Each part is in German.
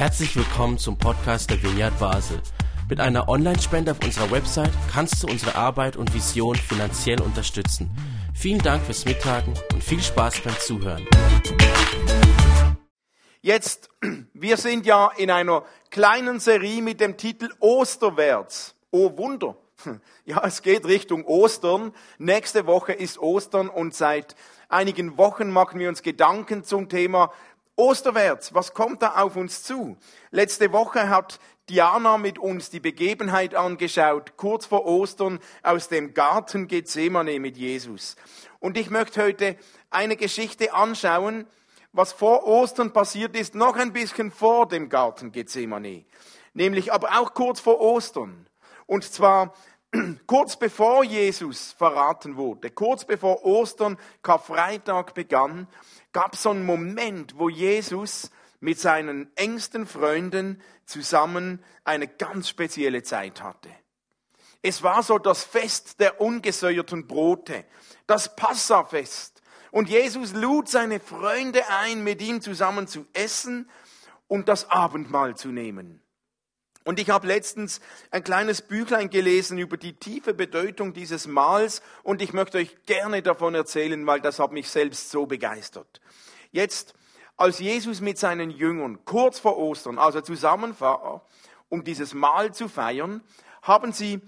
Herzlich willkommen zum Podcast der Vineyard Basel. Mit einer Online-Spende auf unserer Website kannst du unsere Arbeit und Vision finanziell unterstützen. Vielen Dank fürs Mittagen und viel Spaß beim Zuhören. Jetzt, wir sind ja in einer kleinen Serie mit dem Titel Osterwärts. Oh Wunder. Ja, es geht Richtung Ostern. Nächste Woche ist Ostern und seit einigen Wochen machen wir uns Gedanken zum Thema Osterwärts. Was kommt da auf uns zu? Letzte Woche hat Diana mit uns die Begebenheit angeschaut, kurz vor Ostern aus dem Garten Gethsemane mit Jesus. Und ich möchte heute eine Geschichte anschauen, was vor Ostern passiert ist, noch ein bisschen vor dem Garten Gethsemane. Nämlich aber auch kurz vor Ostern. Und zwar kurz bevor Jesus verraten wurde, kurz bevor Ostern, Karfreitag begann, gab so einen Moment, wo Jesus mit seinen engsten Freunden zusammen eine ganz spezielle Zeit hatte. Es war so das Fest der ungesäuerten Brote, das Passafest. Und Jesus lud seine Freunde ein, mit ihm zusammen zu essen und das Abendmahl zu nehmen. Und ich habe letztens ein kleines Büchlein gelesen über die tiefe Bedeutung dieses Mahls und ich möchte euch gerne davon erzählen, weil das hat mich selbst so begeistert. Jetzt, als Jesus mit seinen Jüngern kurz vor Ostern, also zusammen war, um dieses Mahl zu feiern, haben sie,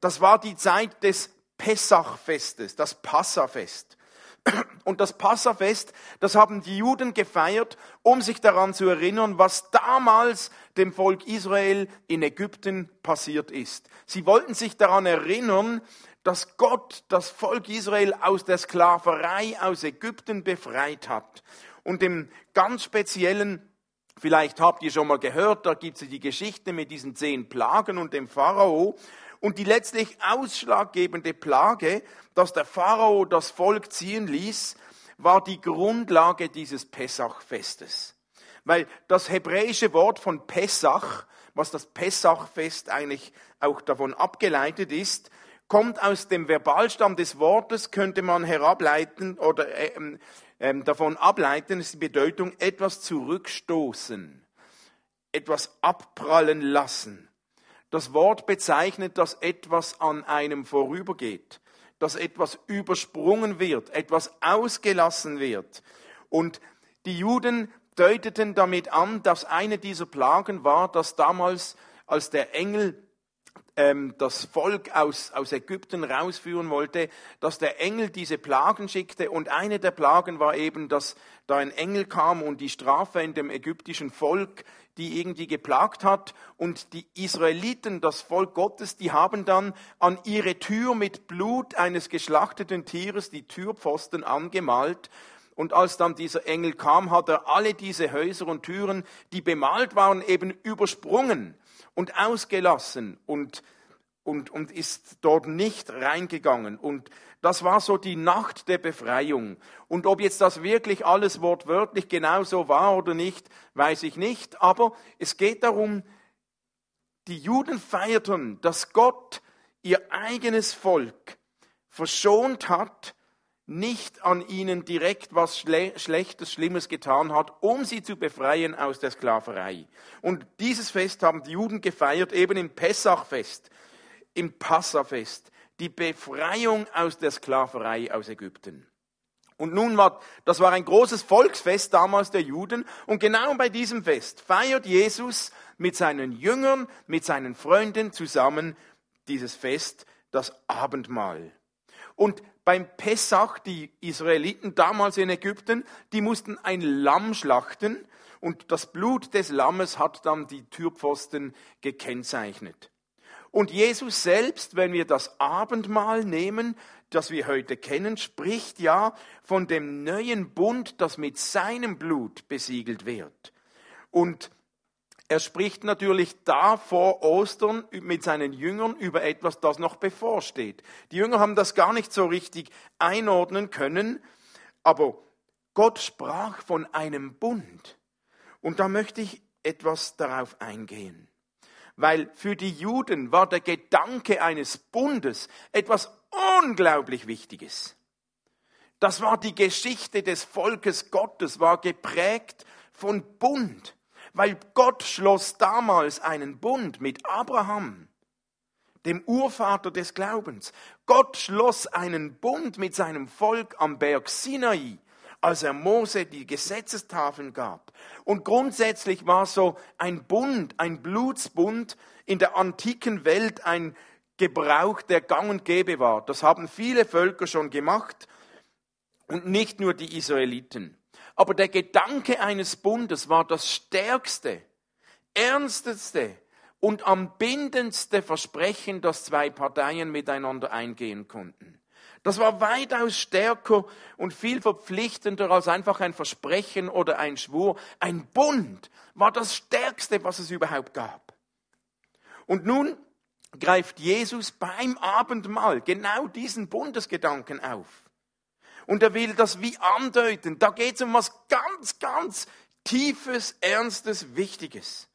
das war die Zeit des Pessachfestes, das Passafest. Und das Passafest, das haben die Juden gefeiert, um sich daran zu erinnern, was damals dem Volk Israel in Ägypten passiert ist. Sie wollten sich daran erinnern, dass Gott das Volk Israel aus der Sklaverei aus Ägypten befreit hat. Und im ganz speziellen Vielleicht habt ihr schon mal gehört, da gibt es die Geschichte mit diesen zehn Plagen und dem Pharao. Und die letztlich ausschlaggebende Plage, dass der Pharao das Volk ziehen ließ, war die Grundlage dieses Pessachfestes. Weil das hebräische Wort von Pessach, was das Pessachfest eigentlich auch davon abgeleitet ist, kommt aus dem Verbalstamm des Wortes, könnte man herableiten oder äh, äh, davon ableiten, ist die Bedeutung etwas zurückstoßen, etwas abprallen lassen. Das Wort bezeichnet, dass etwas an einem vorübergeht, dass etwas übersprungen wird, etwas ausgelassen wird. Und die Juden deuteten damit an, dass eine dieser Plagen war, dass damals, als der Engel ähm, das Volk aus, aus Ägypten rausführen wollte, dass der Engel diese Plagen schickte. Und eine der Plagen war eben, dass da ein Engel kam und die Strafe in dem ägyptischen Volk die irgendwie geplagt hat. Und die Israeliten, das Volk Gottes, die haben dann an ihre Tür mit Blut eines geschlachteten Tieres die Türpfosten angemalt. Und als dann dieser Engel kam, hat er alle diese Häuser und Türen, die bemalt waren, eben übersprungen und ausgelassen und und, und ist dort nicht reingegangen. Und das war so die Nacht der Befreiung. Und ob jetzt das wirklich alles wortwörtlich genauso war oder nicht, weiß ich nicht. Aber es geht darum, die Juden feierten, dass Gott ihr eigenes Volk verschont hat, nicht an ihnen direkt was Schle Schlechtes, Schlimmes getan hat, um sie zu befreien aus der Sklaverei. Und dieses Fest haben die Juden gefeiert, eben im Pessachfest im Passafest, die Befreiung aus der Sklaverei aus Ägypten. Und nun war, das war ein großes Volksfest damals der Juden. Und genau bei diesem Fest feiert Jesus mit seinen Jüngern, mit seinen Freunden zusammen dieses Fest, das Abendmahl. Und beim Pessach, die Israeliten damals in Ägypten, die mussten ein Lamm schlachten und das Blut des Lammes hat dann die Türpfosten gekennzeichnet. Und Jesus selbst, wenn wir das Abendmahl nehmen, das wir heute kennen, spricht ja von dem neuen Bund, das mit seinem Blut besiegelt wird. Und er spricht natürlich da vor Ostern mit seinen Jüngern über etwas, das noch bevorsteht. Die Jünger haben das gar nicht so richtig einordnen können, aber Gott sprach von einem Bund. Und da möchte ich etwas darauf eingehen weil für die Juden war der Gedanke eines Bundes etwas unglaublich Wichtiges. Das war die Geschichte des Volkes Gottes, war geprägt von Bund. Weil Gott schloss damals einen Bund mit Abraham, dem Urvater des Glaubens. Gott schloss einen Bund mit seinem Volk am Berg Sinai, als er Mose die Gesetzestafeln gab. Und grundsätzlich war so ein Bund, ein Blutsbund in der antiken Welt ein Gebrauch, der gang und gäbe war. Das haben viele Völker schon gemacht und nicht nur die Israeliten. Aber der Gedanke eines Bundes war das stärkste, ernsteste und am bindendste Versprechen, das zwei Parteien miteinander eingehen konnten. Das war weitaus stärker und viel verpflichtender als einfach ein Versprechen oder ein Schwur. Ein Bund war das Stärkste, was es überhaupt gab. Und nun greift Jesus beim Abendmahl genau diesen Bundesgedanken auf. Und er will das wie andeuten. Da geht es um was ganz, ganz Tiefes, Ernstes, Wichtiges.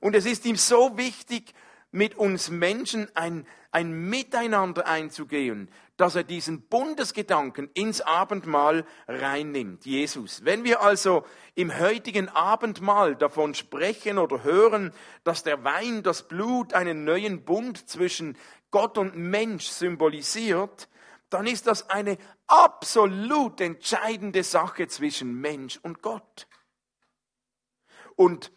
Und es ist ihm so wichtig, mit uns Menschen ein, ein Miteinander einzugehen, dass er diesen Bundesgedanken ins Abendmahl reinnimmt, Jesus. Wenn wir also im heutigen Abendmahl davon sprechen oder hören, dass der Wein, das Blut einen neuen Bund zwischen Gott und Mensch symbolisiert, dann ist das eine absolut entscheidende Sache zwischen Mensch und Gott. Und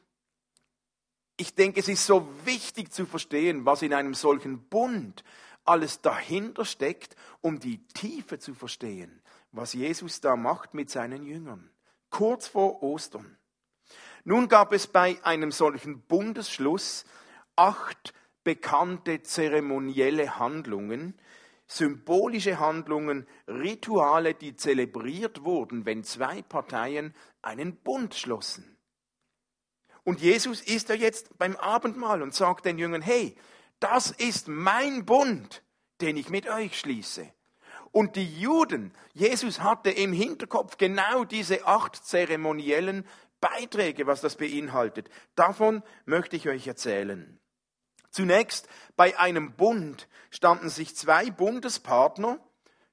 ich denke, es ist so wichtig zu verstehen, was in einem solchen Bund alles dahinter steckt, um die Tiefe zu verstehen, was Jesus da macht mit seinen Jüngern. Kurz vor Ostern. Nun gab es bei einem solchen Bundesschluss acht bekannte zeremonielle Handlungen, symbolische Handlungen, Rituale, die zelebriert wurden, wenn zwei Parteien einen Bund schlossen. Und Jesus ist ja jetzt beim Abendmahl und sagt den Jüngern, hey, das ist mein Bund, den ich mit euch schließe. Und die Juden, Jesus hatte im Hinterkopf genau diese acht zeremoniellen Beiträge, was das beinhaltet. Davon möchte ich euch erzählen. Zunächst, bei einem Bund standen sich zwei Bundespartner,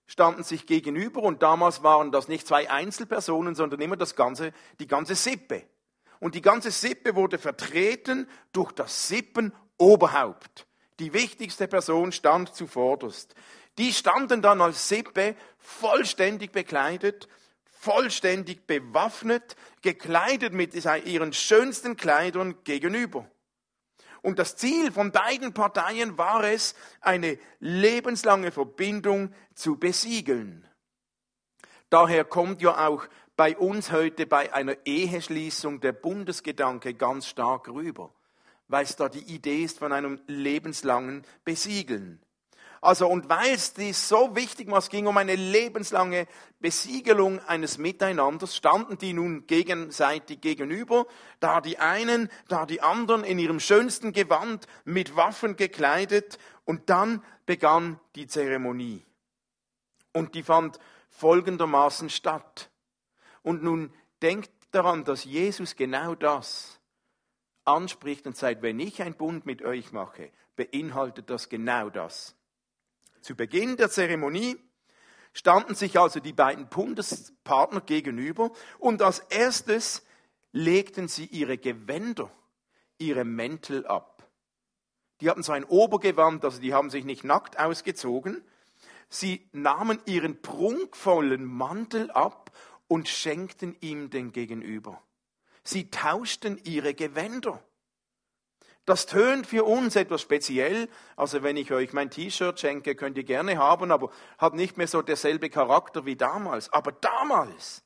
standen sich gegenüber und damals waren das nicht zwei Einzelpersonen, sondern immer das ganze, die ganze Sippe und die ganze Sippe wurde vertreten durch das Sippenoberhaupt. Die wichtigste Person stand zuvorderst. Die standen dann als Sippe vollständig bekleidet, vollständig bewaffnet, gekleidet mit ihren schönsten Kleidern gegenüber. Und das Ziel von beiden Parteien war es, eine lebenslange Verbindung zu besiegeln. Daher kommt ja auch bei uns heute bei einer Eheschließung der Bundesgedanke ganz stark rüber, weil es da die Idee ist von einem lebenslangen Besiegeln. Also, und weil es dies so wichtig war, es ging um eine lebenslange Besiegelung eines Miteinanders, standen die nun gegenseitig gegenüber, da die einen, da die anderen in ihrem schönsten Gewand mit Waffen gekleidet, und dann begann die Zeremonie. Und die fand folgendermaßen statt. Und nun denkt daran, dass Jesus genau das anspricht und sagt, wenn ich ein Bund mit euch mache, beinhaltet das genau das. Zu Beginn der Zeremonie standen sich also die beiden Bundespartner gegenüber und als erstes legten sie ihre Gewänder, ihre Mäntel ab. Die hatten so ein Obergewand, also die haben sich nicht nackt ausgezogen. Sie nahmen ihren prunkvollen Mantel ab und schenkten ihm den Gegenüber. Sie tauschten ihre Gewänder. Das tönt für uns etwas speziell. Also wenn ich euch mein T-Shirt schenke, könnt ihr gerne haben, aber hat nicht mehr so derselbe Charakter wie damals. Aber damals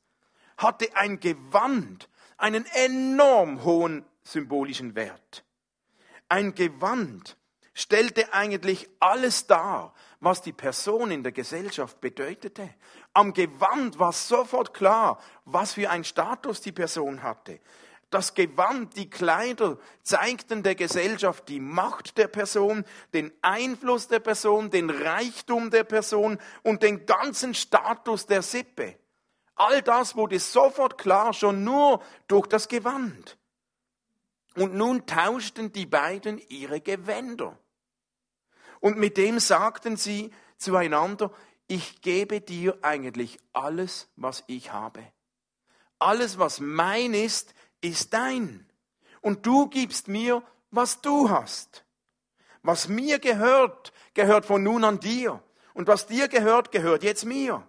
hatte ein Gewand einen enorm hohen symbolischen Wert. Ein Gewand stellte eigentlich alles dar, was die Person in der Gesellschaft bedeutete. Am Gewand war sofort klar, was für ein Status die Person hatte. Das Gewand, die Kleider zeigten der Gesellschaft die Macht der Person, den Einfluss der Person, den Reichtum der Person und den ganzen Status der Sippe. All das wurde sofort klar, schon nur durch das Gewand. Und nun tauschten die beiden ihre Gewänder. Und mit dem sagten sie zueinander, ich gebe dir eigentlich alles, was ich habe. Alles, was mein ist, ist dein. Und du gibst mir, was du hast. Was mir gehört, gehört von nun an dir. Und was dir gehört, gehört jetzt mir.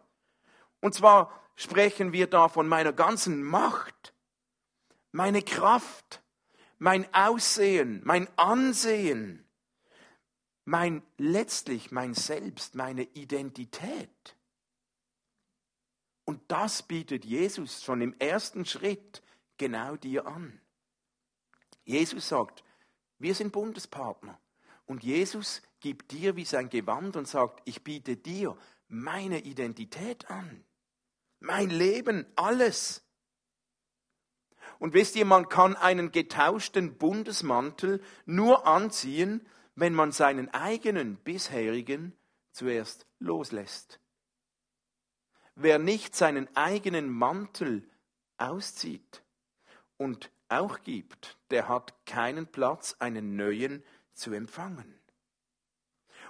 Und zwar sprechen wir da von meiner ganzen Macht, meine Kraft, mein Aussehen, mein Ansehen, mein letztlich mein Selbst, meine Identität. Und das bietet Jesus schon im ersten Schritt genau dir an. Jesus sagt, wir sind Bundespartner. Und Jesus gibt dir wie sein Gewand und sagt, ich biete dir meine Identität an. Mein Leben, alles. Und wisst ihr, man kann einen getauschten Bundesmantel nur anziehen, wenn man seinen eigenen bisherigen zuerst loslässt. Wer nicht seinen eigenen Mantel auszieht und auch gibt, der hat keinen Platz, einen neuen zu empfangen.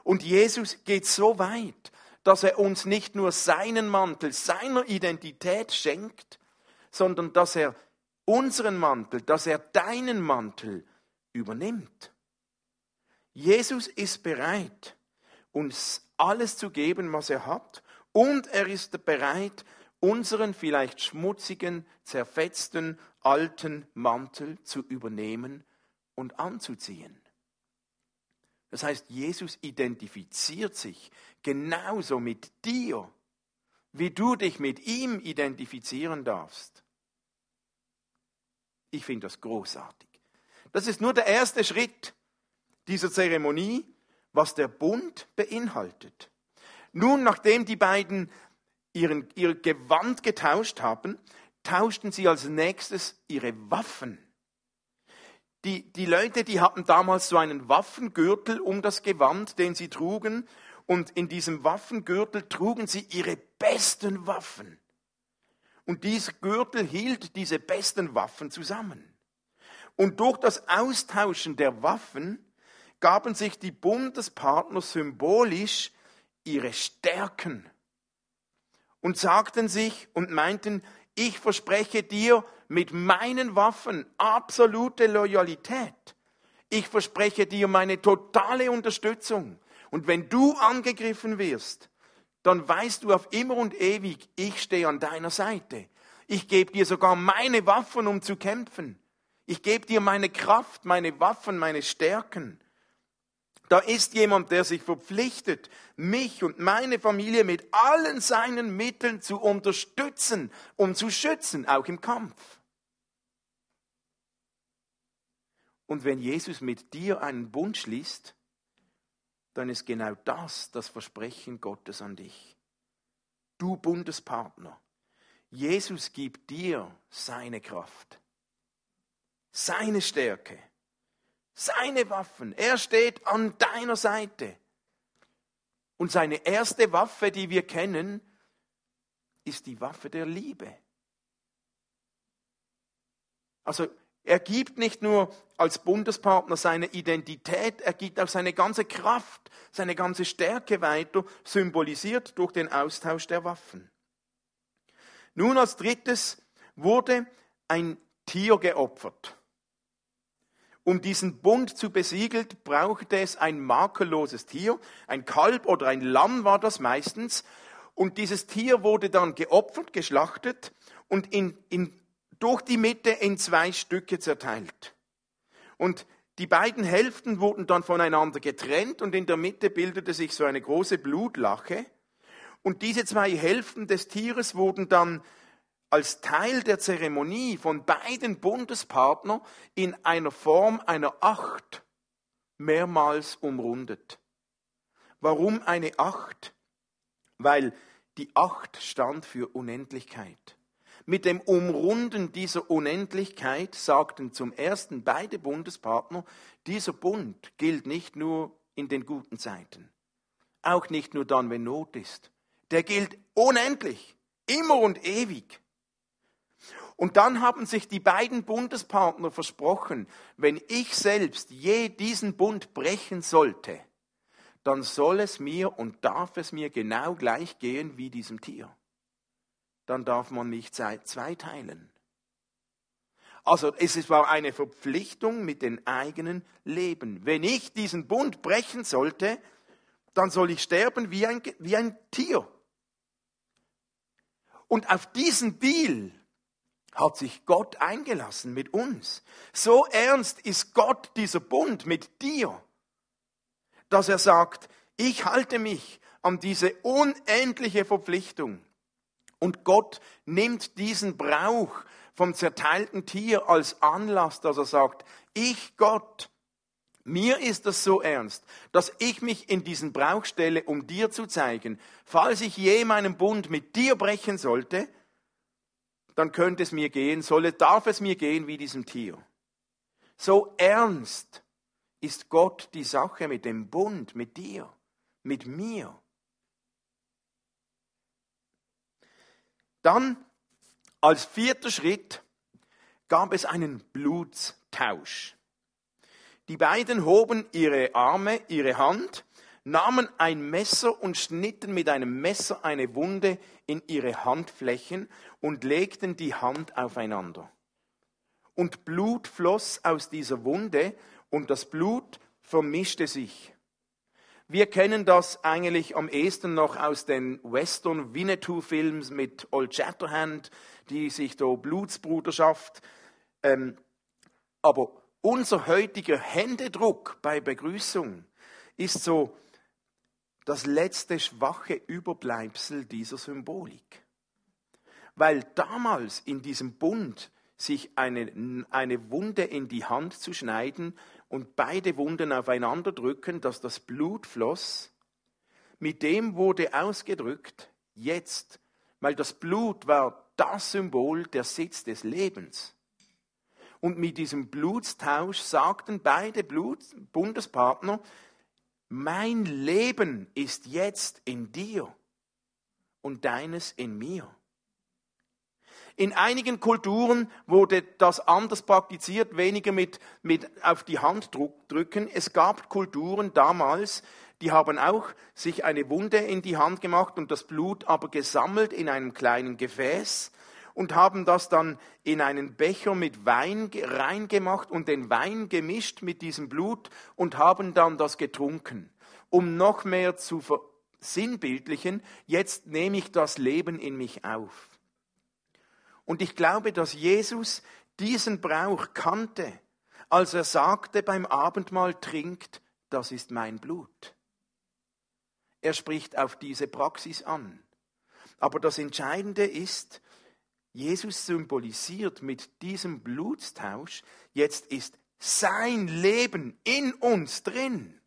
Und Jesus geht so weit, dass er uns nicht nur seinen Mantel, seiner Identität schenkt, sondern dass er unseren Mantel, dass er deinen Mantel übernimmt. Jesus ist bereit, uns alles zu geben, was er hat, und er ist bereit, unseren vielleicht schmutzigen, zerfetzten, alten Mantel zu übernehmen und anzuziehen. Das heißt, Jesus identifiziert sich genauso mit dir, wie du dich mit ihm identifizieren darfst. Ich finde das großartig. Das ist nur der erste Schritt dieser Zeremonie, was der Bund beinhaltet. Nun, nachdem die beiden ihren, ihr Gewand getauscht haben, tauschten sie als nächstes ihre Waffen. Die, die Leute, die hatten damals so einen Waffengürtel um das Gewand, den sie trugen, und in diesem Waffengürtel trugen sie ihre besten Waffen. Und dieser Gürtel hielt diese besten Waffen zusammen. Und durch das Austauschen der Waffen gaben sich die Bundespartner symbolisch ihre Stärken und sagten sich und meinten, ich verspreche dir mit meinen Waffen absolute Loyalität. Ich verspreche dir meine totale Unterstützung. Und wenn du angegriffen wirst, dann weißt du auf immer und ewig, ich stehe an deiner Seite. Ich gebe dir sogar meine Waffen, um zu kämpfen. Ich gebe dir meine Kraft, meine Waffen, meine Stärken. Da ist jemand, der sich verpflichtet, mich und meine Familie mit allen seinen Mitteln zu unterstützen, um zu schützen, auch im Kampf. Und wenn Jesus mit dir einen Bund schließt, dann ist genau das das Versprechen Gottes an dich. Du Bundespartner, Jesus gibt dir seine Kraft, seine Stärke seine Waffen. Er steht an deiner Seite. Und seine erste Waffe, die wir kennen, ist die Waffe der Liebe. Also er gibt nicht nur als Bundespartner seine Identität, er gibt auch seine ganze Kraft, seine ganze Stärke weiter, symbolisiert durch den Austausch der Waffen. Nun als drittes wurde ein Tier geopfert. Um diesen Bund zu besiegeln, brauchte es ein makelloses Tier. Ein Kalb oder ein Lamm war das meistens. Und dieses Tier wurde dann geopfert, geschlachtet und in, in, durch die Mitte in zwei Stücke zerteilt. Und die beiden Hälften wurden dann voneinander getrennt und in der Mitte bildete sich so eine große Blutlache. Und diese zwei Hälften des Tieres wurden dann als Teil der Zeremonie von beiden Bundespartnern in einer Form einer Acht mehrmals umrundet. Warum eine Acht? Weil die Acht stand für Unendlichkeit. Mit dem Umrunden dieser Unendlichkeit sagten zum ersten beide Bundespartner, dieser Bund gilt nicht nur in den guten Zeiten, auch nicht nur dann, wenn Not ist. Der gilt unendlich, immer und ewig. Und dann haben sich die beiden Bundespartner versprochen, wenn ich selbst je diesen Bund brechen sollte, dann soll es mir und darf es mir genau gleich gehen wie diesem Tier. Dann darf man mich zweiteilen. Also es war eine Verpflichtung mit dem eigenen Leben. Wenn ich diesen Bund brechen sollte, dann soll ich sterben wie ein, wie ein Tier. Und auf diesen Deal hat sich Gott eingelassen mit uns. So ernst ist Gott dieser Bund mit dir, dass er sagt, ich halte mich an diese unendliche Verpflichtung. Und Gott nimmt diesen Brauch vom zerteilten Tier als Anlass, dass er sagt, ich Gott, mir ist das so ernst, dass ich mich in diesen Brauch stelle, um dir zu zeigen, falls ich je meinen Bund mit dir brechen sollte, dann könnte es mir gehen, solle, darf es mir gehen wie diesem Tier. So ernst ist Gott die Sache mit dem Bund, mit dir, mit mir. Dann als vierter Schritt gab es einen Blutstausch. Die beiden hoben ihre Arme, ihre Hand, nahmen ein Messer und schnitten mit einem Messer eine Wunde in ihre Handflächen und legten die Hand aufeinander. Und Blut floss aus dieser Wunde und das Blut vermischte sich. Wir kennen das eigentlich am ehesten noch aus den Western Winnetou Films mit Old Shatterhand, die sich da Blutsbruderschaft. Ähm, aber unser heutiger Händedruck bei Begrüßung ist so das letzte schwache Überbleibsel dieser Symbolik. Weil damals in diesem Bund sich eine, eine Wunde in die Hand zu schneiden und beide Wunden aufeinander drücken, dass das Blut floss, mit dem wurde ausgedrückt, jetzt, weil das Blut war das Symbol, der Sitz des Lebens. Und mit diesem Blutstausch sagten beide Blut Bundespartner, mein Leben ist jetzt in dir und deines in mir. In einigen Kulturen wurde das anders praktiziert, weniger mit, mit auf die Hand drücken. Es gab Kulturen damals, die haben auch sich eine Wunde in die Hand gemacht und das Blut aber gesammelt in einem kleinen Gefäß und haben das dann in einen Becher mit Wein reingemacht und den Wein gemischt mit diesem Blut und haben dann das getrunken, um noch mehr zu versinnbildlichen, jetzt nehme ich das Leben in mich auf. Und ich glaube, dass Jesus diesen Brauch kannte, als er sagte beim Abendmahl trinkt, das ist mein Blut. Er spricht auf diese Praxis an. Aber das Entscheidende ist, Jesus symbolisiert mit diesem Blutstausch, jetzt ist sein Leben in uns drin.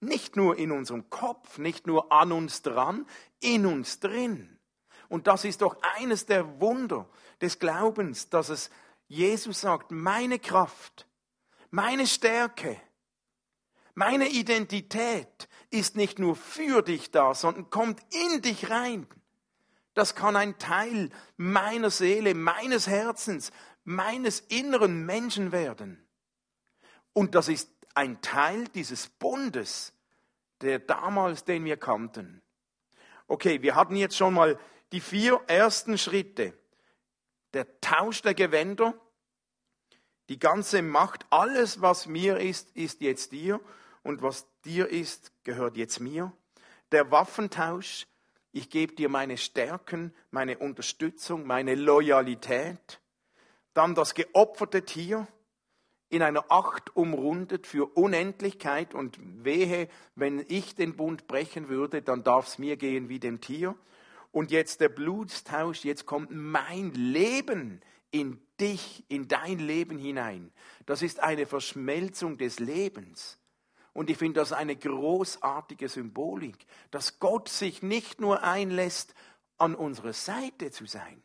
Nicht nur in unserem Kopf, nicht nur an uns dran, in uns drin. Und das ist doch eines der Wunder des Glaubens, dass es Jesus sagt, meine Kraft, meine Stärke, meine Identität ist nicht nur für dich da, sondern kommt in dich rein. Das kann ein Teil meiner Seele, meines Herzens, meines inneren Menschen werden. Und das ist ein Teil dieses Bundes, der damals, den wir kannten. Okay, wir hatten jetzt schon mal die vier ersten Schritte. Der Tausch der Gewänder, die ganze Macht, alles, was mir ist, ist jetzt dir und was dir ist, gehört jetzt mir. Der Waffentausch, ich gebe dir meine Stärken, meine Unterstützung, meine Loyalität. Dann das geopferte Tier, in einer Acht umrundet für Unendlichkeit und wehe, wenn ich den Bund brechen würde, dann darf es mir gehen wie dem Tier und jetzt der Blutstausch, jetzt kommt mein Leben in dich, in dein Leben hinein. Das ist eine Verschmelzung des Lebens. Und ich finde das eine großartige Symbolik, dass Gott sich nicht nur einlässt, an unserer Seite zu sein.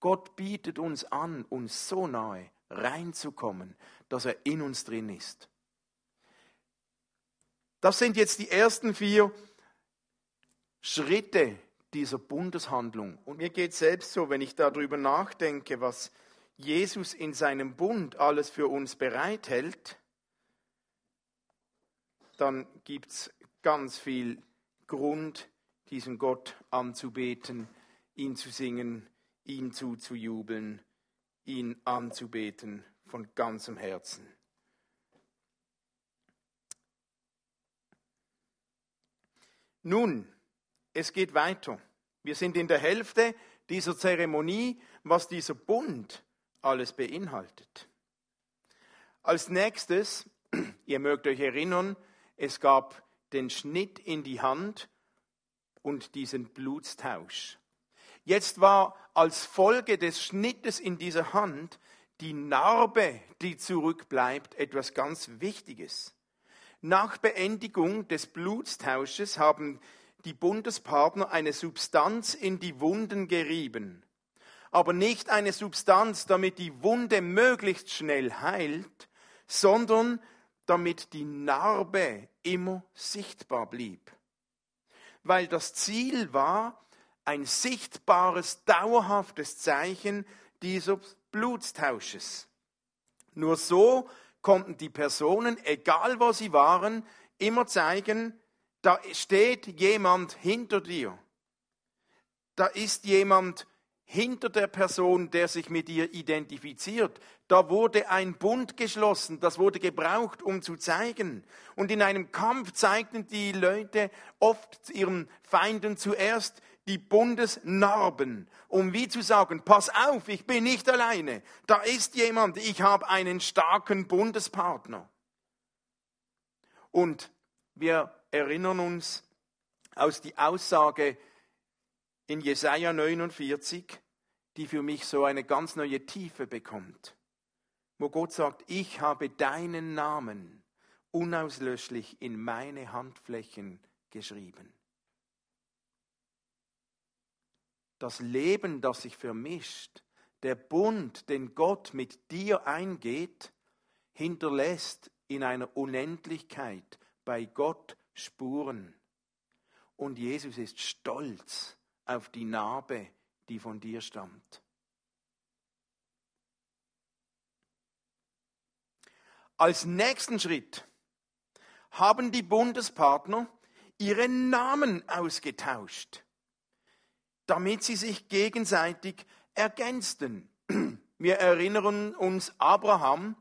Gott bietet uns an, uns so nahe reinzukommen, dass er in uns drin ist. Das sind jetzt die ersten vier Schritte dieser Bundeshandlung. Und mir geht selbst so, wenn ich darüber nachdenke, was Jesus in seinem Bund alles für uns bereithält, dann gibt es ganz viel Grund, diesen Gott anzubeten, ihn zu singen, ihm zuzujubeln, ihn anzubeten von ganzem Herzen. Nun, es geht weiter. Wir sind in der Hälfte dieser Zeremonie, was dieser Bund alles beinhaltet. Als nächstes, ihr mögt euch erinnern, es gab den Schnitt in die Hand und diesen Blutstausch. Jetzt war als Folge des Schnittes in dieser Hand die Narbe, die zurückbleibt, etwas ganz Wichtiges. Nach Beendigung des Blutstausches haben die Bundespartner eine Substanz in die Wunden gerieben. Aber nicht eine Substanz, damit die Wunde möglichst schnell heilt, sondern damit die Narbe immer sichtbar blieb. Weil das Ziel war, ein sichtbares, dauerhaftes Zeichen dieses Blutstausches. Nur so konnten die Personen, egal wo sie waren, immer zeigen, da steht jemand hinter dir. Da ist jemand hinter der Person, der sich mit ihr identifiziert. Da wurde ein Bund geschlossen, das wurde gebraucht, um zu zeigen. Und in einem Kampf zeigten die Leute oft ihren Feinden zuerst die Bundesnarben, um wie zu sagen, pass auf, ich bin nicht alleine, da ist jemand, ich habe einen starken Bundespartner. Und wir erinnern uns aus die Aussage in Jesaja 49, die für mich so eine ganz neue Tiefe bekommt, wo Gott sagt, ich habe deinen Namen unauslöschlich in meine Handflächen geschrieben. Das Leben, das sich vermischt, der Bund, den Gott mit dir eingeht, hinterlässt in einer Unendlichkeit bei Gott Spuren. Und Jesus ist stolz auf die Narbe, die von dir stammt. Als nächsten Schritt haben die Bundespartner ihre Namen ausgetauscht, damit sie sich gegenseitig ergänzten. Wir erinnern uns Abraham.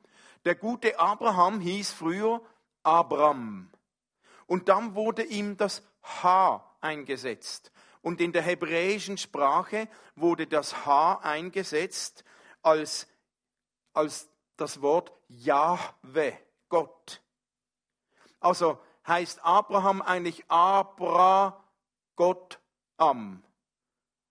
Der gute Abraham hieß früher Abram. Und dann wurde ihm das H eingesetzt. Und in der hebräischen Sprache wurde das H eingesetzt als, als das Wort Jahwe, Gott. Also heißt Abraham eigentlich Abra, Gott, Am.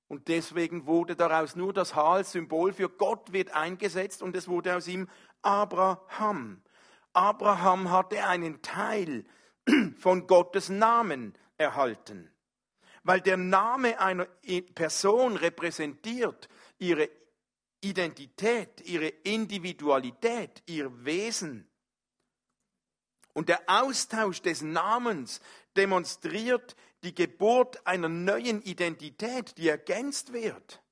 Und deswegen wurde daraus nur das H als Symbol für Gott wird eingesetzt und es wurde aus ihm Abraham. Abraham hatte einen Teil von Gottes Namen erhalten. Weil der Name einer Person repräsentiert ihre Identität, ihre Individualität, ihr Wesen. Und der Austausch des Namens demonstriert die Geburt einer neuen Identität, die ergänzt wird.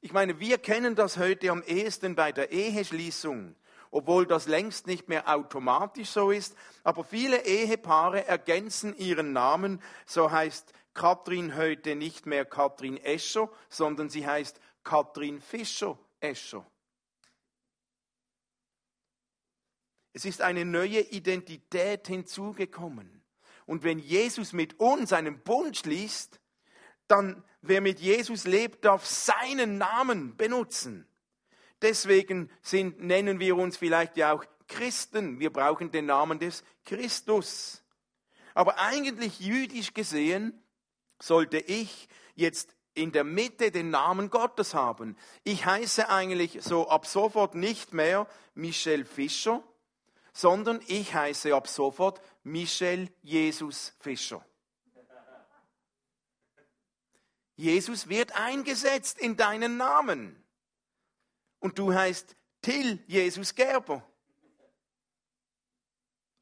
Ich meine, wir kennen das heute am ehesten bei der Eheschließung obwohl das längst nicht mehr automatisch so ist. Aber viele Ehepaare ergänzen ihren Namen. So heißt Katrin heute nicht mehr Katrin Escher, sondern sie heißt Katrin Fischer Escher. Es ist eine neue Identität hinzugekommen. Und wenn Jesus mit uns einen Bund schließt, dann wer mit Jesus lebt, darf seinen Namen benutzen. Deswegen sind, nennen wir uns vielleicht ja auch Christen. Wir brauchen den Namen des Christus. Aber eigentlich jüdisch gesehen sollte ich jetzt in der Mitte den Namen Gottes haben. Ich heiße eigentlich so ab sofort nicht mehr Michel Fischer, sondern ich heiße ab sofort Michel Jesus Fischer. Jesus wird eingesetzt in deinen Namen und du heißt Till Jesus Gerber.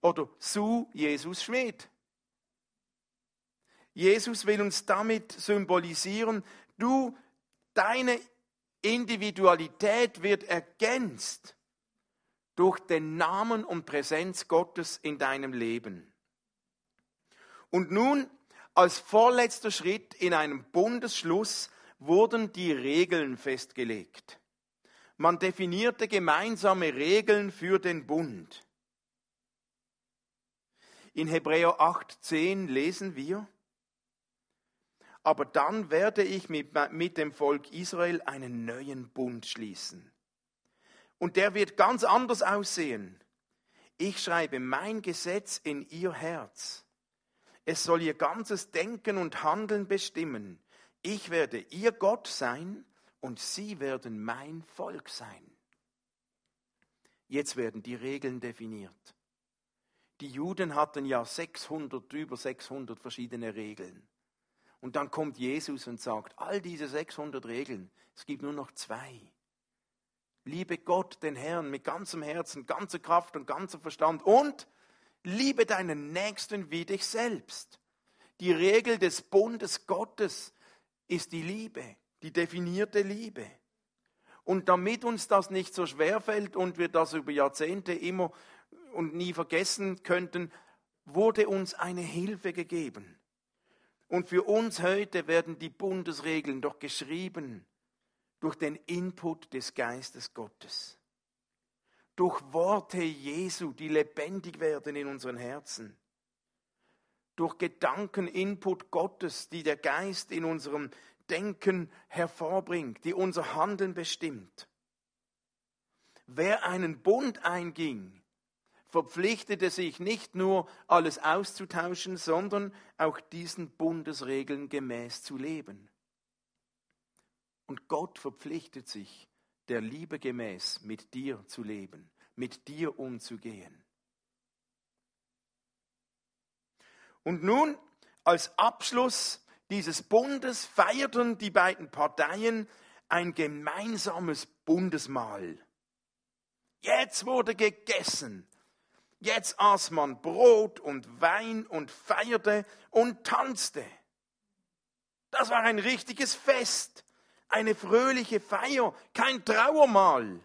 Oder Su Jesus Schmidt. Jesus will uns damit symbolisieren, du, deine Individualität wird ergänzt durch den Namen und Präsenz Gottes in deinem Leben. Und nun, als vorletzter Schritt in einem Bundesschluss, wurden die Regeln festgelegt. Man definierte gemeinsame Regeln für den Bund. In Hebräer 8,10 lesen wir, aber dann werde ich mit, mit dem Volk Israel einen neuen Bund schließen. Und der wird ganz anders aussehen. Ich schreibe mein Gesetz in ihr Herz. Es soll ihr ganzes Denken und Handeln bestimmen. Ich werde ihr Gott sein und sie werden mein Volk sein. Jetzt werden die Regeln definiert. Die Juden hatten ja 600, über 600 verschiedene Regeln. Und dann kommt Jesus und sagt, all diese 600 Regeln, es gibt nur noch zwei. Liebe Gott, den Herrn, mit ganzem Herzen, ganzer Kraft und ganzer Verstand und liebe deinen Nächsten wie dich selbst. Die Regel des Bundes Gottes ist die Liebe, die definierte Liebe. Und damit uns das nicht so schwer fällt und wir das über Jahrzehnte immer und nie vergessen könnten, wurde uns eine Hilfe gegeben. Und für uns heute werden die Bundesregeln doch geschrieben durch den Input des Geistes Gottes. Durch Worte Jesu, die lebendig werden in unseren Herzen. Durch Gedanken-Input Gottes, die der Geist in unserem Denken hervorbringt, die unser Handeln bestimmt. Wer einen Bund einging, verpflichtete sich nicht nur alles auszutauschen, sondern auch diesen Bundesregeln gemäß zu leben. Und Gott verpflichtet sich, der Liebe gemäß mit dir zu leben, mit dir umzugehen. Und nun, als Abschluss dieses Bundes, feierten die beiden Parteien ein gemeinsames Bundesmahl. Jetzt wurde gegessen. Jetzt aß man Brot und Wein und feierte und tanzte. Das war ein richtiges Fest eine fröhliche Feier, kein Trauermahl.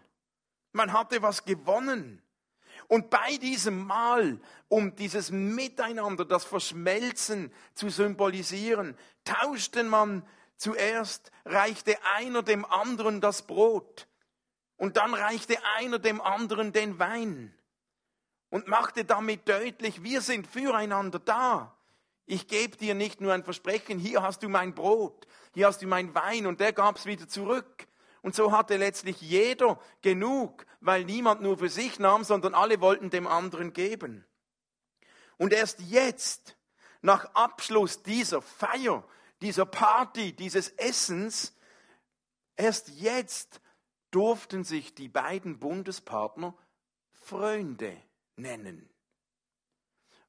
Man hatte was gewonnen. Und bei diesem Mahl, um dieses Miteinander, das Verschmelzen zu symbolisieren, tauschte man zuerst, reichte einer dem anderen das Brot und dann reichte einer dem anderen den Wein und machte damit deutlich, wir sind füreinander da. Ich gebe dir nicht nur ein Versprechen, hier hast du mein Brot, hier hast du mein Wein und der gab es wieder zurück. Und so hatte letztlich jeder genug, weil niemand nur für sich nahm, sondern alle wollten dem anderen geben. Und erst jetzt, nach Abschluss dieser Feier, dieser Party, dieses Essens, erst jetzt durften sich die beiden Bundespartner Freunde nennen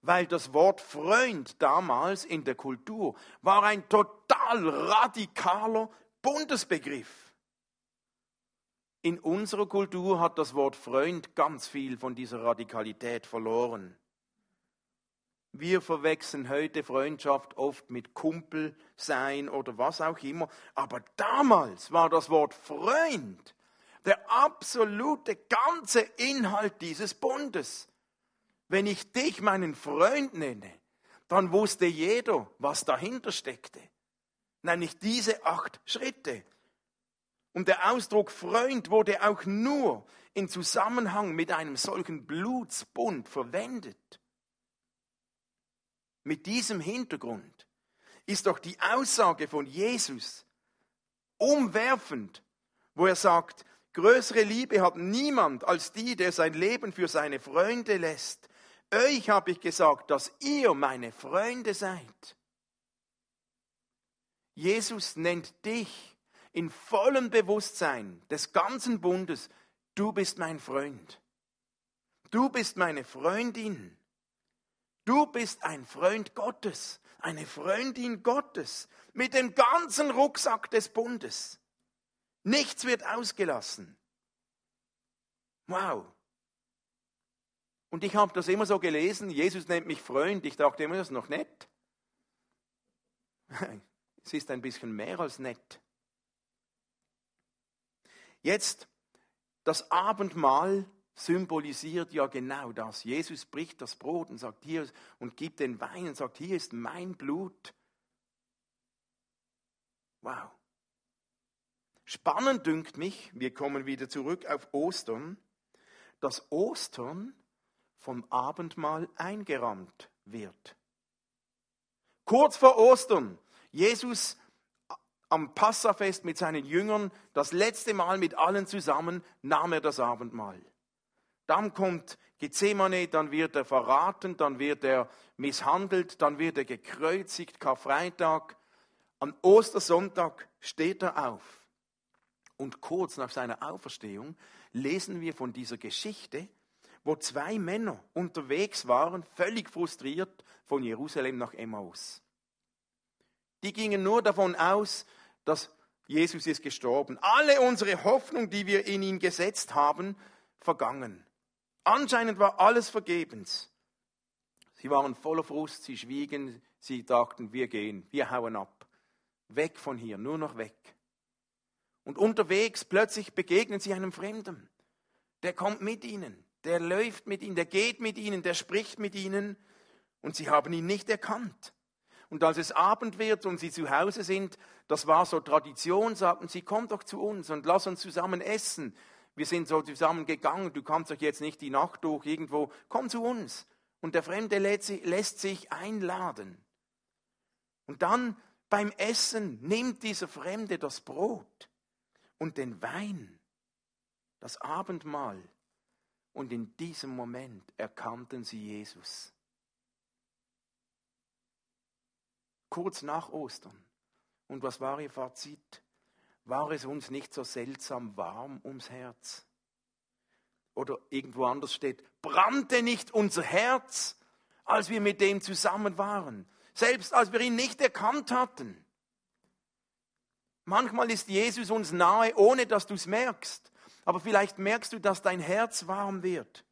weil das Wort Freund damals in der Kultur war ein total radikaler Bundesbegriff. In unserer Kultur hat das Wort Freund ganz viel von dieser Radikalität verloren. Wir verwechseln heute Freundschaft oft mit Kumpel sein oder was auch immer. Aber damals war das Wort Freund der absolute ganze Inhalt dieses Bundes. Wenn ich dich meinen Freund nenne, dann wusste jeder, was dahinter steckte. Nämlich diese acht Schritte. Und der Ausdruck Freund wurde auch nur in Zusammenhang mit einem solchen Blutsbund verwendet. Mit diesem Hintergrund ist doch die Aussage von Jesus umwerfend, wo er sagt, größere Liebe hat niemand als die, der sein Leben für seine Freunde lässt. Euch habe ich gesagt, dass ihr meine Freunde seid. Jesus nennt dich in vollem Bewusstsein des ganzen Bundes, du bist mein Freund. Du bist meine Freundin. Du bist ein Freund Gottes, eine Freundin Gottes mit dem ganzen Rucksack des Bundes. Nichts wird ausgelassen. Wow. Und ich habe das immer so gelesen, Jesus nennt mich Freund. Ich dachte immer, das ist noch nett. Es ist ein bisschen mehr als nett. Jetzt, das Abendmahl symbolisiert ja genau das. Jesus bricht das Brot und sagt hier und gibt den Wein und sagt, hier ist mein Blut. Wow. spannend dünkt mich, wir kommen wieder zurück auf Ostern, dass Ostern vom Abendmahl eingerahmt wird. Kurz vor Ostern, Jesus am Passafest mit seinen Jüngern, das letzte Mal mit allen zusammen, nahm er das Abendmahl. Dann kommt Gethsemane, dann wird er verraten, dann wird er misshandelt, dann wird er gekreuzigt, Karfreitag. Am Ostersonntag steht er auf. Und kurz nach seiner Auferstehung lesen wir von dieser Geschichte, wo zwei Männer unterwegs waren, völlig frustriert von Jerusalem nach Emmaus. Die gingen nur davon aus, dass Jesus ist gestorben. Alle unsere Hoffnung, die wir in ihn gesetzt haben, vergangen. Anscheinend war alles vergebens. Sie waren voller Frust, sie schwiegen, sie dachten, wir gehen, wir hauen ab. Weg von hier, nur noch weg. Und unterwegs plötzlich begegnen sie einem Fremden. Der kommt mit ihnen, der läuft mit ihnen, der geht mit ihnen, der spricht mit ihnen und sie haben ihn nicht erkannt. Und als es Abend wird und sie zu Hause sind, das war so Tradition, sagten sie, komm doch zu uns und lass uns zusammen essen. Wir sind so zusammen gegangen, du kannst doch jetzt nicht die Nacht durch irgendwo, komm zu uns. Und der Fremde lässt sich einladen. Und dann beim Essen nimmt dieser Fremde das Brot und den Wein, das Abendmahl. Und in diesem Moment erkannten sie Jesus. Kurz nach Ostern. Und was war ihr Fazit? War es uns nicht so seltsam warm ums Herz? Oder irgendwo anders steht, brannte nicht unser Herz, als wir mit dem zusammen waren, selbst als wir ihn nicht erkannt hatten. Manchmal ist Jesus uns nahe, ohne dass du es merkst. Aber vielleicht merkst du, dass dein Herz warm wird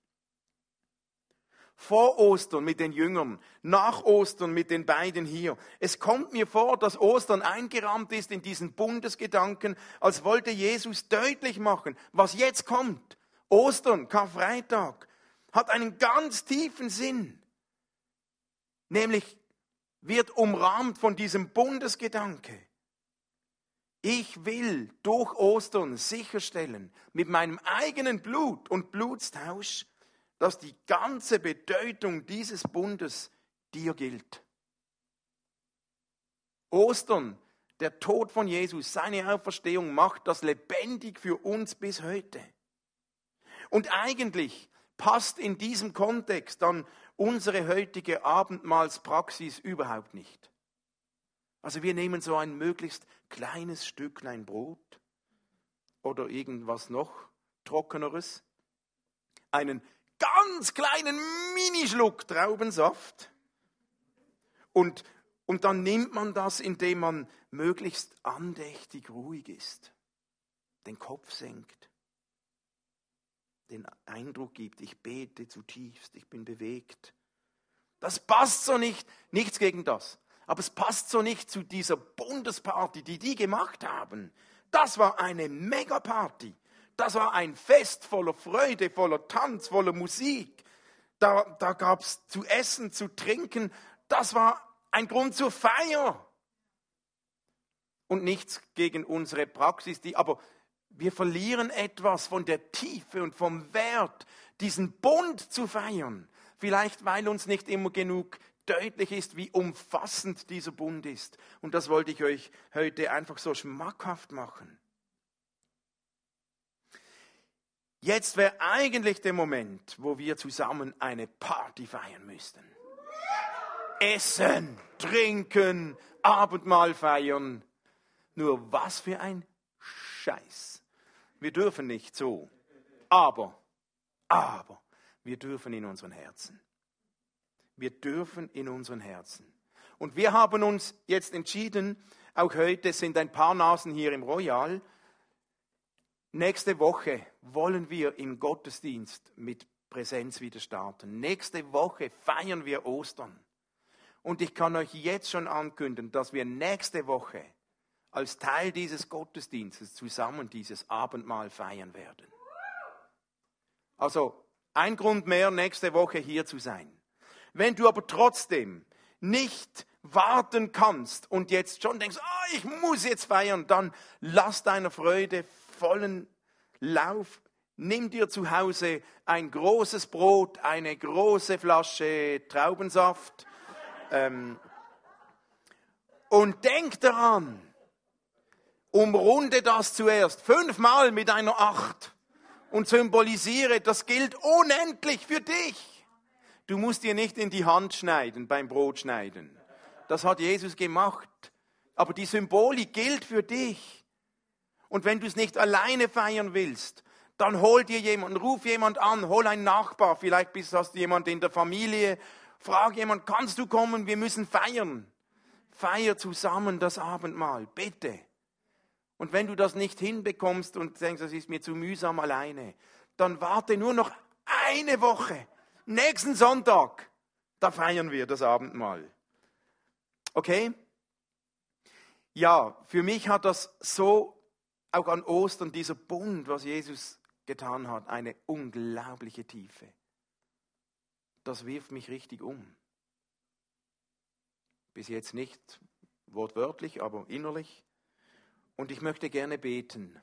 vor Ostern mit den Jüngern, nach Ostern mit den beiden hier. Es kommt mir vor, dass Ostern eingerahmt ist in diesen Bundesgedanken, als wollte Jesus deutlich machen, was jetzt kommt. Ostern, Karfreitag, hat einen ganz tiefen Sinn. Nämlich wird umrahmt von diesem Bundesgedanke. Ich will durch Ostern sicherstellen, mit meinem eigenen Blut und Blutstausch, dass die ganze Bedeutung dieses Bundes dir gilt. Ostern, der Tod von Jesus, seine Auferstehung macht das lebendig für uns bis heute. Und eigentlich passt in diesem Kontext dann unsere heutige Abendmahlspraxis überhaupt nicht. Also wir nehmen so ein möglichst kleines Stücklein Brot oder irgendwas noch trockeneres, einen ganz kleinen Minischluck Traubensaft. Und, und dann nimmt man das, indem man möglichst andächtig ruhig ist, den Kopf senkt, den Eindruck gibt, ich bete zutiefst, ich bin bewegt. Das passt so nicht, nichts gegen das. Aber es passt so nicht zu dieser Bundesparty, die die gemacht haben. Das war eine Megaparty. Das war ein Fest voller Freude, voller Tanz, voller Musik. Da, da gab es zu essen, zu trinken. Das war ein Grund zur Feier. Und nichts gegen unsere Praxis, die, aber wir verlieren etwas von der Tiefe und vom Wert, diesen Bund zu feiern. Vielleicht, weil uns nicht immer genug deutlich ist, wie umfassend dieser Bund ist. Und das wollte ich euch heute einfach so schmackhaft machen. Jetzt wäre eigentlich der Moment, wo wir zusammen eine Party feiern müssten. Essen, trinken, Abendmahl feiern. Nur was für ein Scheiß. Wir dürfen nicht so. Aber, aber, wir dürfen in unseren Herzen. Wir dürfen in unseren Herzen. Und wir haben uns jetzt entschieden, auch heute sind ein paar Nasen hier im Royal, Nächste Woche wollen wir im Gottesdienst mit Präsenz wieder starten. Nächste Woche feiern wir Ostern. Und ich kann euch jetzt schon ankündigen, dass wir nächste Woche als Teil dieses Gottesdienstes zusammen dieses Abendmahl feiern werden. Also ein Grund mehr, nächste Woche hier zu sein. Wenn du aber trotzdem nicht warten kannst und jetzt schon denkst, ah, ich muss jetzt feiern, dann lass deiner Freude vollen Lauf. Nimm dir zu Hause ein großes Brot, eine große Flasche Traubensaft ähm, und denk daran, umrunde das zuerst fünfmal mit einer Acht und symbolisiere, das gilt unendlich für dich. Du musst dir nicht in die Hand schneiden beim Brotschneiden. Das hat Jesus gemacht. Aber die Symbolik gilt für dich. Und wenn du es nicht alleine feiern willst, dann hol dir jemanden, ruf jemand an, hol einen Nachbar, vielleicht bist, hast du jemanden in der Familie, frag jemand, kannst du kommen, wir müssen feiern. Feier zusammen das Abendmahl, bitte. Und wenn du das nicht hinbekommst und denkst, das ist mir zu mühsam alleine, dann warte nur noch eine Woche. Nächsten Sonntag, da feiern wir das Abendmahl. Okay? Ja, für mich hat das so auch an Ostern dieser Bund, was Jesus getan hat, eine unglaubliche Tiefe. Das wirft mich richtig um. Bis jetzt nicht wortwörtlich, aber innerlich. Und ich möchte gerne beten.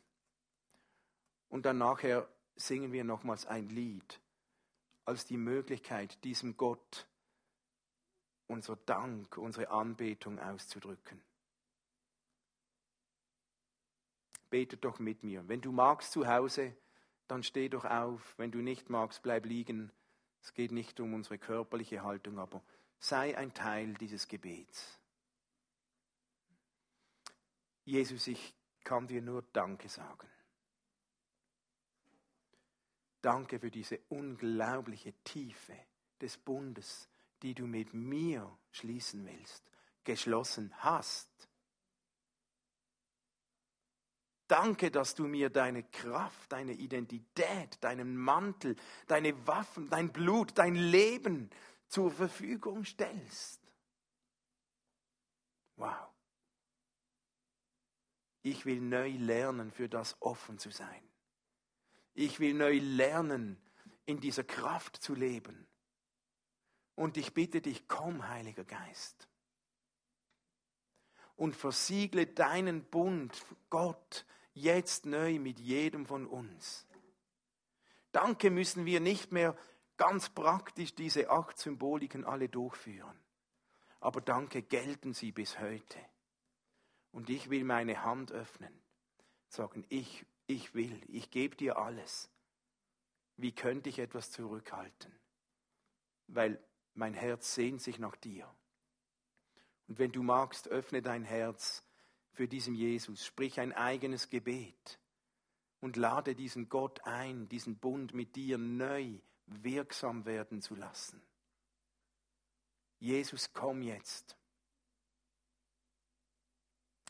Und dann nachher singen wir nochmals ein Lied als die Möglichkeit, diesem Gott unser Dank, unsere Anbetung auszudrücken. Betet doch mit mir. Wenn du magst zu Hause, dann steh doch auf. Wenn du nicht magst, bleib liegen. Es geht nicht um unsere körperliche Haltung, aber sei ein Teil dieses Gebets. Jesus, ich kann dir nur Danke sagen. Danke für diese unglaubliche Tiefe des Bundes, die du mit mir schließen willst, geschlossen hast. Danke, dass du mir deine Kraft, deine Identität, deinen Mantel, deine Waffen, dein Blut, dein Leben zur Verfügung stellst. Wow. Ich will neu lernen, für das offen zu sein. Ich will neu lernen, in dieser Kraft zu leben. Und ich bitte dich, komm, Heiliger Geist. Und versiegle deinen Bund, Gott, jetzt neu mit jedem von uns. Danke müssen wir nicht mehr ganz praktisch diese acht Symboliken alle durchführen. Aber danke gelten sie bis heute. Und ich will meine Hand öffnen, sagen, ich, ich will, ich gebe dir alles. Wie könnte ich etwas zurückhalten? Weil mein Herz sehnt sich nach dir. Und wenn du magst, öffne dein Herz für diesen Jesus, sprich ein eigenes Gebet und lade diesen Gott ein, diesen Bund mit dir neu wirksam werden zu lassen. Jesus, komm jetzt.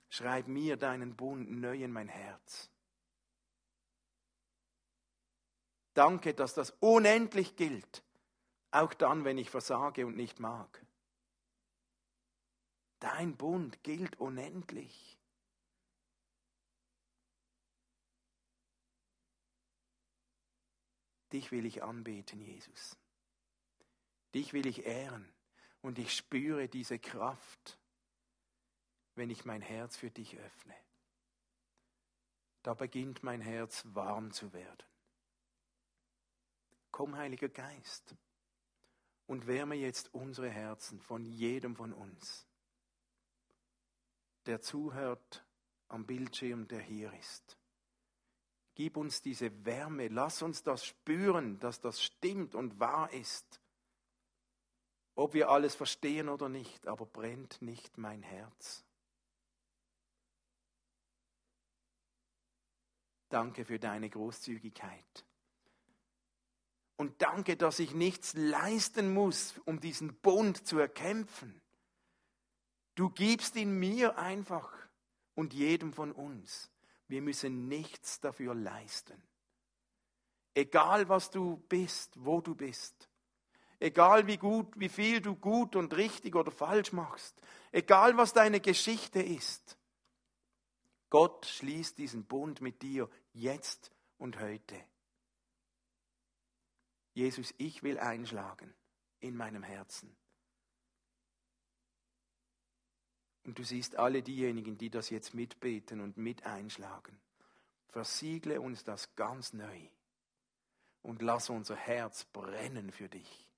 Schreib mir deinen Bund neu in mein Herz. Danke, dass das unendlich gilt, auch dann, wenn ich versage und nicht mag. Dein Bund gilt unendlich. Dich will ich anbeten, Jesus. Dich will ich ehren. Und ich spüre diese Kraft, wenn ich mein Herz für dich öffne. Da beginnt mein Herz warm zu werden. Komm, Heiliger Geist, und wärme jetzt unsere Herzen von jedem von uns, der zuhört am Bildschirm, der hier ist. Gib uns diese Wärme, lass uns das spüren, dass das stimmt und wahr ist. Ob wir alles verstehen oder nicht, aber brennt nicht mein Herz. Danke für deine Großzügigkeit. Und danke, dass ich nichts leisten muss, um diesen Bund zu erkämpfen. Du gibst ihn mir einfach und jedem von uns. Wir müssen nichts dafür leisten. Egal was du bist, wo du bist. Egal wie gut, wie viel du gut und richtig oder falsch machst. Egal was deine Geschichte ist. Gott schließt diesen Bund mit dir jetzt und heute. Jesus, ich will einschlagen in meinem Herzen. Und du siehst alle diejenigen, die das jetzt mitbeten und mit einschlagen. Versiegle uns das ganz neu und lass unser Herz brennen für dich.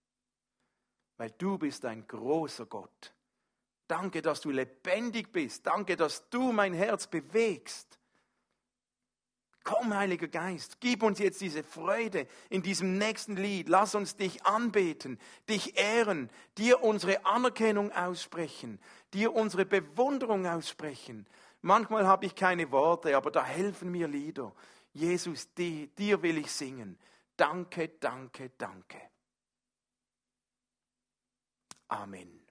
Weil du bist ein großer Gott. Danke, dass du lebendig bist. Danke, dass du mein Herz bewegst. Komm, Heiliger Geist, gib uns jetzt diese Freude in diesem nächsten Lied. Lass uns dich anbeten, dich ehren, dir unsere Anerkennung aussprechen, dir unsere Bewunderung aussprechen. Manchmal habe ich keine Worte, aber da helfen mir Lieder. Jesus, dir, dir will ich singen. Danke, danke, danke. Amen.